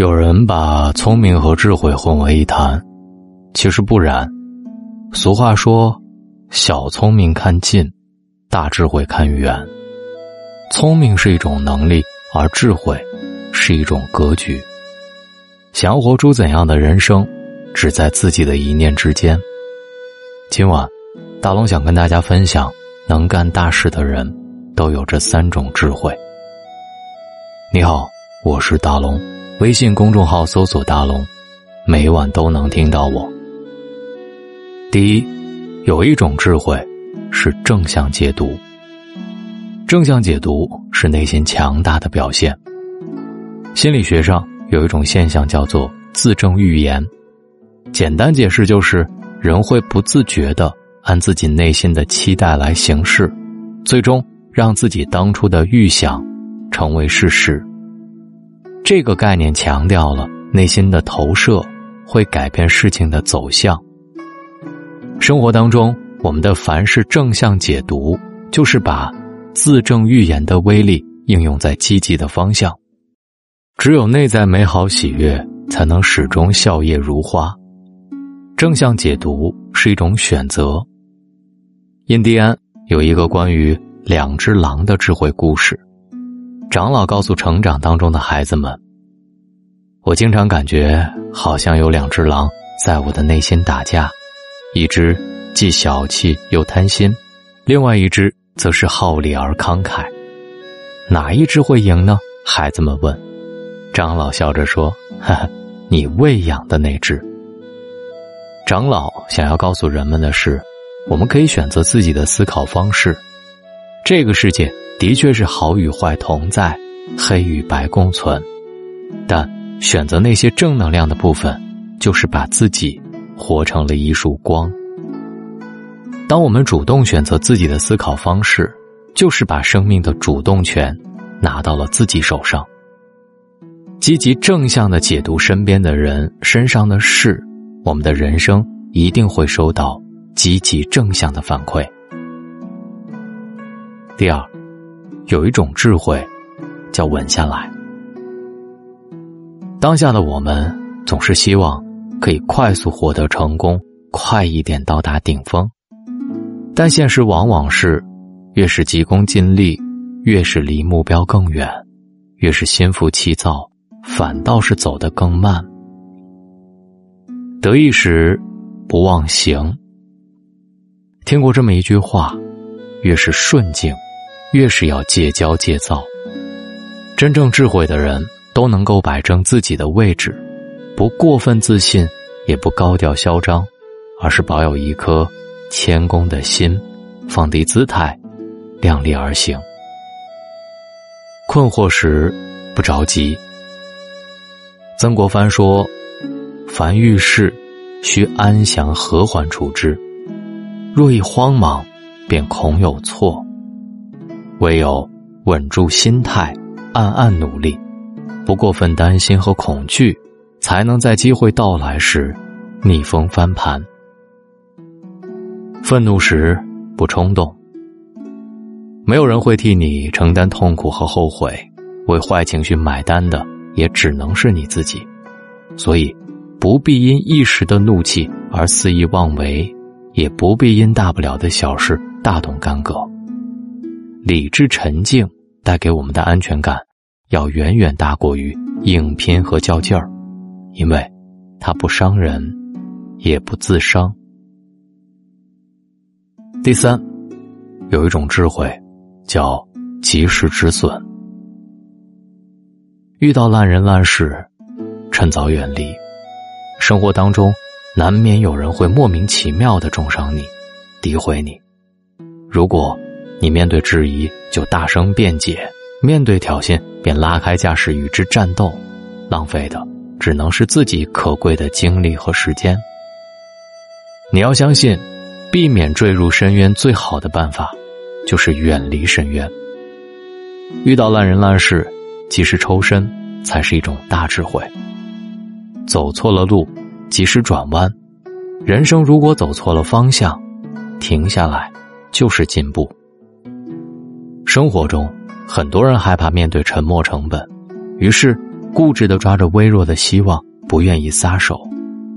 有人把聪明和智慧混为一谈，其实不然。俗话说：“小聪明看近，大智慧看远。”聪明是一种能力，而智慧是一种格局。想要活出怎样的人生，只在自己的一念之间。今晚，大龙想跟大家分享：能干大事的人，都有这三种智慧。你好，我是大龙。微信公众号搜索“大龙”，每晚都能听到我。第一，有一种智慧是正向解读。正向解读是内心强大的表现。心理学上有一种现象叫做自证预言，简单解释就是人会不自觉的按自己内心的期待来行事，最终让自己当初的预想成为事实。这个概念强调了内心的投射会改变事情的走向。生活当中，我们的凡事正向解读，就是把自证预言的威力应用在积极的方向。只有内在美好喜悦，才能始终笑靥如花。正向解读是一种选择。印第安有一个关于两只狼的智慧故事。长老告诉成长当中的孩子们：“我经常感觉好像有两只狼在我的内心打架，一只既小气又贪心，另外一只则是好礼而慷慨。哪一只会赢呢？”孩子们问。长老笑着说：“哈哈，你喂养的那只。”长老想要告诉人们的是：我们可以选择自己的思考方式，这个世界。的确是好与坏同在，黑与白共存，但选择那些正能量的部分，就是把自己活成了一束光。当我们主动选择自己的思考方式，就是把生命的主动权拿到了自己手上。积极正向的解读身边的人身上的事，我们的人生一定会收到积极正向的反馈。第二。有一种智慧，叫稳下来。当下的我们总是希望可以快速获得成功，快一点到达顶峰，但现实往往是，越是急功近利，越是离目标更远，越是心浮气躁，反倒是走得更慢。得意时不忘形。听过这么一句话：越是顺境。越是要戒骄戒躁，真正智慧的人都能够摆正自己的位置，不过分自信，也不高调嚣张，而是保有一颗谦恭的心，放低姿态，量力而行。困惑时不着急。曾国藩说：“凡遇事，需安详和缓处置；若一慌忙，便恐有错。”唯有稳住心态，暗暗努力，不过分担心和恐惧，才能在机会到来时逆风翻盘。愤怒时不冲动，没有人会替你承担痛苦和后悔，为坏情绪买单的也只能是你自己。所以，不必因一时的怒气而肆意妄为，也不必因大不了的小事大动干戈。理智沉静带给我们的安全感，要远远大过于硬拼和较劲儿，因为它不伤人，也不自伤。第三，有一种智慧，叫及时止损。遇到烂人烂事，趁早远离。生活当中，难免有人会莫名其妙的重伤你，诋毁你。如果。你面对质疑就大声辩解，面对挑衅便拉开架势与之战斗，浪费的只能是自己可贵的精力和时间。你要相信，避免坠入深渊最好的办法，就是远离深渊。遇到烂人烂事，及时抽身才是一种大智慧。走错了路，及时转弯。人生如果走错了方向，停下来就是进步。生活中，很多人害怕面对沉没成本，于是固执的抓着微弱的希望，不愿意撒手，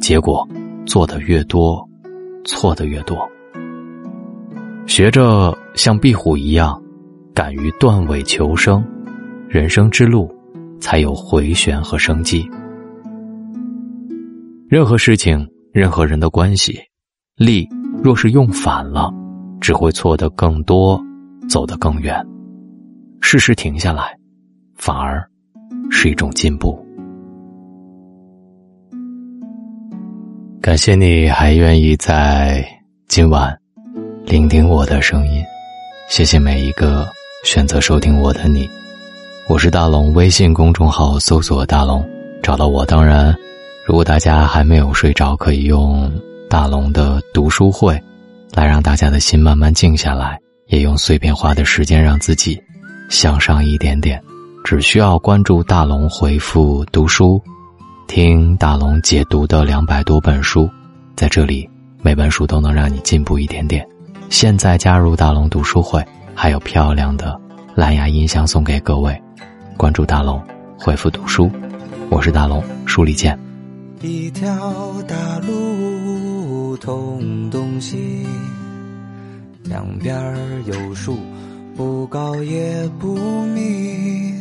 结果做的越多，错的越多。学着像壁虎一样，敢于断尾求生，人生之路才有回旋和生机。任何事情，任何人的关系，力若是用反了，只会错得更多，走得更远。适时停下来，反而是一种进步。感谢你还愿意在今晚聆听我的声音，谢谢每一个选择收听我的你。我是大龙，微信公众号搜索“大龙”，找到我。当然，如果大家还没有睡着，可以用大龙的读书会来让大家的心慢慢静下来，也用碎片化的时间让自己。向上一点点，只需要关注大龙，回复读书，听大龙解读的两百多本书，在这里每本书都能让你进步一点点。现在加入大龙读书会，还有漂亮的蓝牙音箱送给各位。关注大龙，回复读书，我是大龙，书里见。一条大路通东西，两边有树。不高也不密，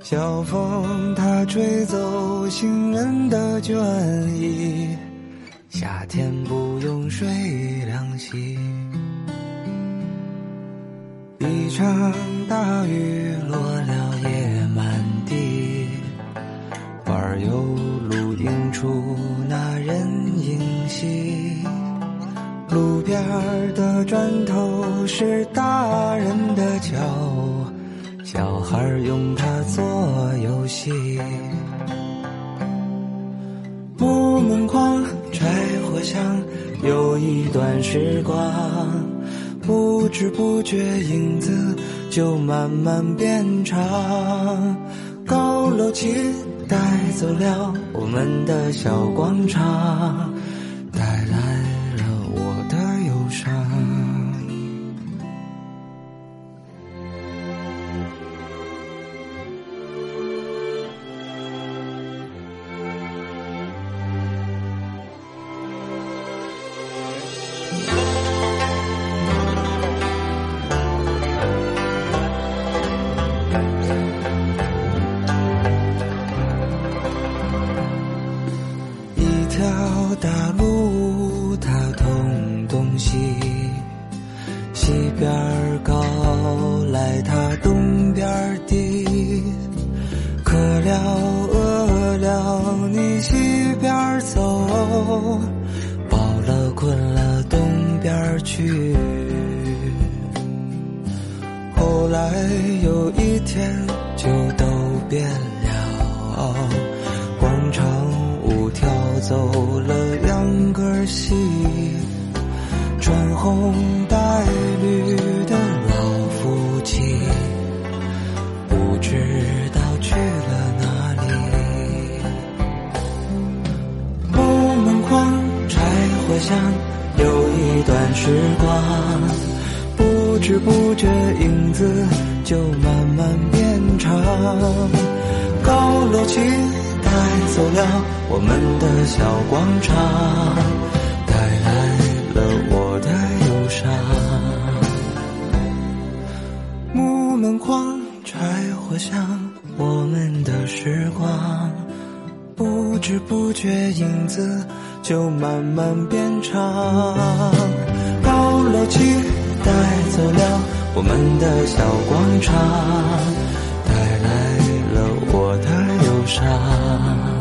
小风它吹走行人的倦意，夏天不用睡凉席。一场大雨落了叶满地，花儿又露映出那人影稀。路边的砖头是大人的脚，小孩用它做游戏。木门框、柴火香，有一段时光，不知不觉影子就慢慢变长。高楼起带走了我们的小广场。饱了困了东边去。后来有一天就都变了，广场舞跳走了秧歌戏，穿红不知不觉影子就慢慢变长。高楼起带走了我们的小广场，带来了我的忧伤。木门框、柴火香，我们的时光，不知不觉影子。就慢慢变长，高楼起带走了我们的小广场，带来了我的忧伤。